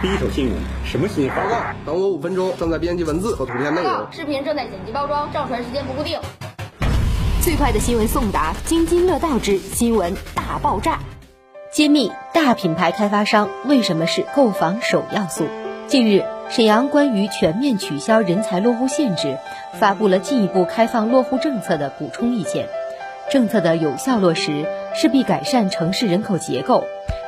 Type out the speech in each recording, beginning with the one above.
第一手新闻，什么新闻？报告，等我五分钟，正在编辑文字和图片内容。视频正在剪辑包装，上传时间不固定。最快的新闻送达，津津乐道之新闻大爆炸。揭秘大品牌开发商为什么是购房首要素？近日，沈阳关于全面取消人才落户限制，发布了进一步开放落户政策的补充意见。政策的有效落实，势必改善城市人口结构。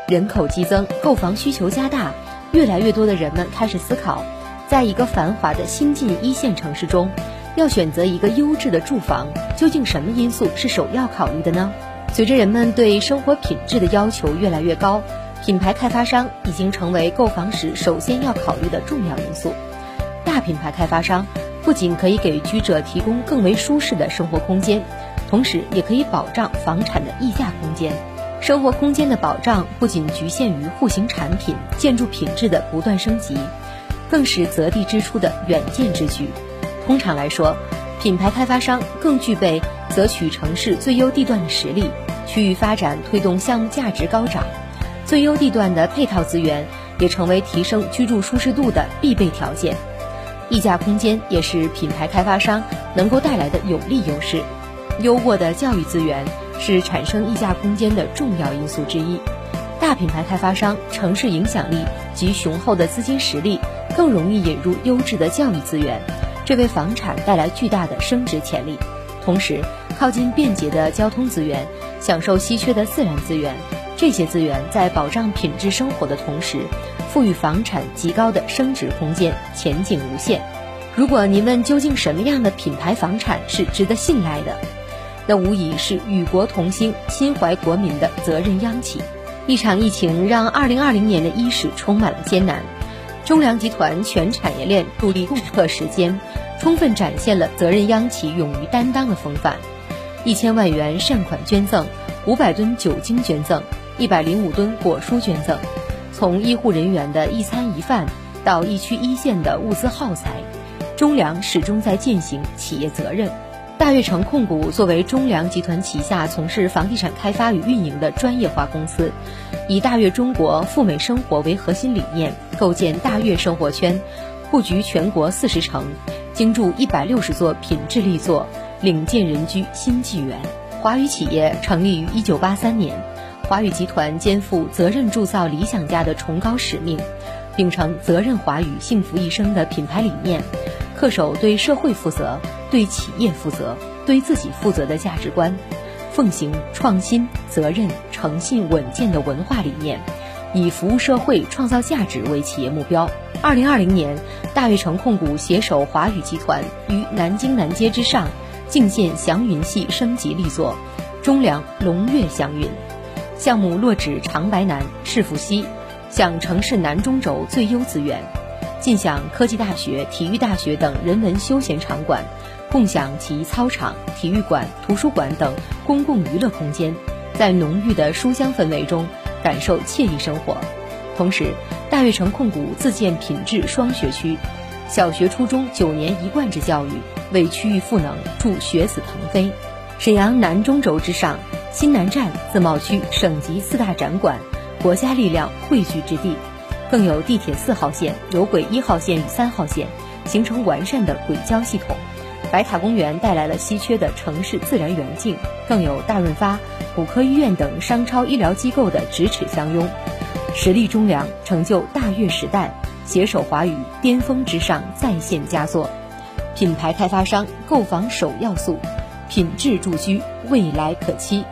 人口激增，购房需求加大，越来越多的人们开始思考，在一个繁华的新晋一线城市中，要选择一个优质的住房，究竟什么因素是首要考虑的呢？随着人们对生活品质的要求越来越高，品牌开发商已经成为购房时首先要考虑的重要因素。大品牌开发商不仅可以给居者提供更为舒适的生活空间，同时也可以保障房产的溢价空间。生活空间的保障不仅局限于户型产品、建筑品质的不断升级，更是择地之初的远见之举。通常来说，品牌开发商更具备择取城市最优地段的实力，区域发展推动项目价值高涨。最优地段的配套资源也成为提升居住舒适度的必备条件。溢价空间也是品牌开发商能够带来的有利优势。优渥的教育资源。是产生溢价空间的重要因素之一。大品牌开发商城市影响力及雄厚的资金实力，更容易引入优质的教育资源，这为房产带来巨大的升值潜力。同时，靠近便捷的交通资源，享受稀缺的自然资源，这些资源在保障品质生活的同时，赋予房产极高的升值空间，前景无限。如果您问究竟什么样的品牌房产是值得信赖的？那无疑是与国同心、心怀国民的责任央企。一场疫情让2020年的伊始充满了艰难，中粮集团全产业链助力共克时艰，充分展现了责任央企勇于担当的风范。一千万元善款捐赠，五百吨酒精捐赠，一百零五吨果蔬捐赠，从医护人员的一餐一饭到疫区一线的物资耗材，中粮始终在践行企业责任。大悦城控股作为中粮集团旗下从事房地产开发与运营的专业化公司，以大悦中国富美生活为核心理念，构建大悦生活圈，布局全国四十城，精筑一百六十座品质力作，领建人居新纪元。华宇企业成立于一九八三年，华宇集团肩负责任铸造理想家的崇高使命，秉承责任华宇幸福一生的品牌理念。恪守对社会负责、对企业负责、对自己负责的价值观，奉行创新、责任、诚信、稳健的文化理念，以服务社会、创造价值为企业目标。二零二零年，大悦城控股携手华宇集团于南京南街之上，敬献祥云系升级力作——中粮龙悦祥云。项目落址长白南、市府西，享城市南中轴最优资源。尽享科技大学、体育大学等人文休闲场馆，共享其操场、体育馆、图书馆等公共娱乐空间，在浓郁的书香氛围中感受惬意生活。同时，大悦城控股自建品质双学区，小学、初中九年一贯制教育，为区域赋能，助学子腾飞。沈阳南中轴之上，新南站自贸区省级四大展馆，国家力量汇聚之地。更有地铁四号线、有轨一号线与三号线，形成完善的轨交系统。白塔公园带来了稀缺的城市自然园境，更有大润发、骨科医院等商超医疗机构的咫尺相拥。实力中粮，成就大悦时代，携手华宇巅峰之上再现佳作。品牌开发商购房首要素，品质住居未来可期。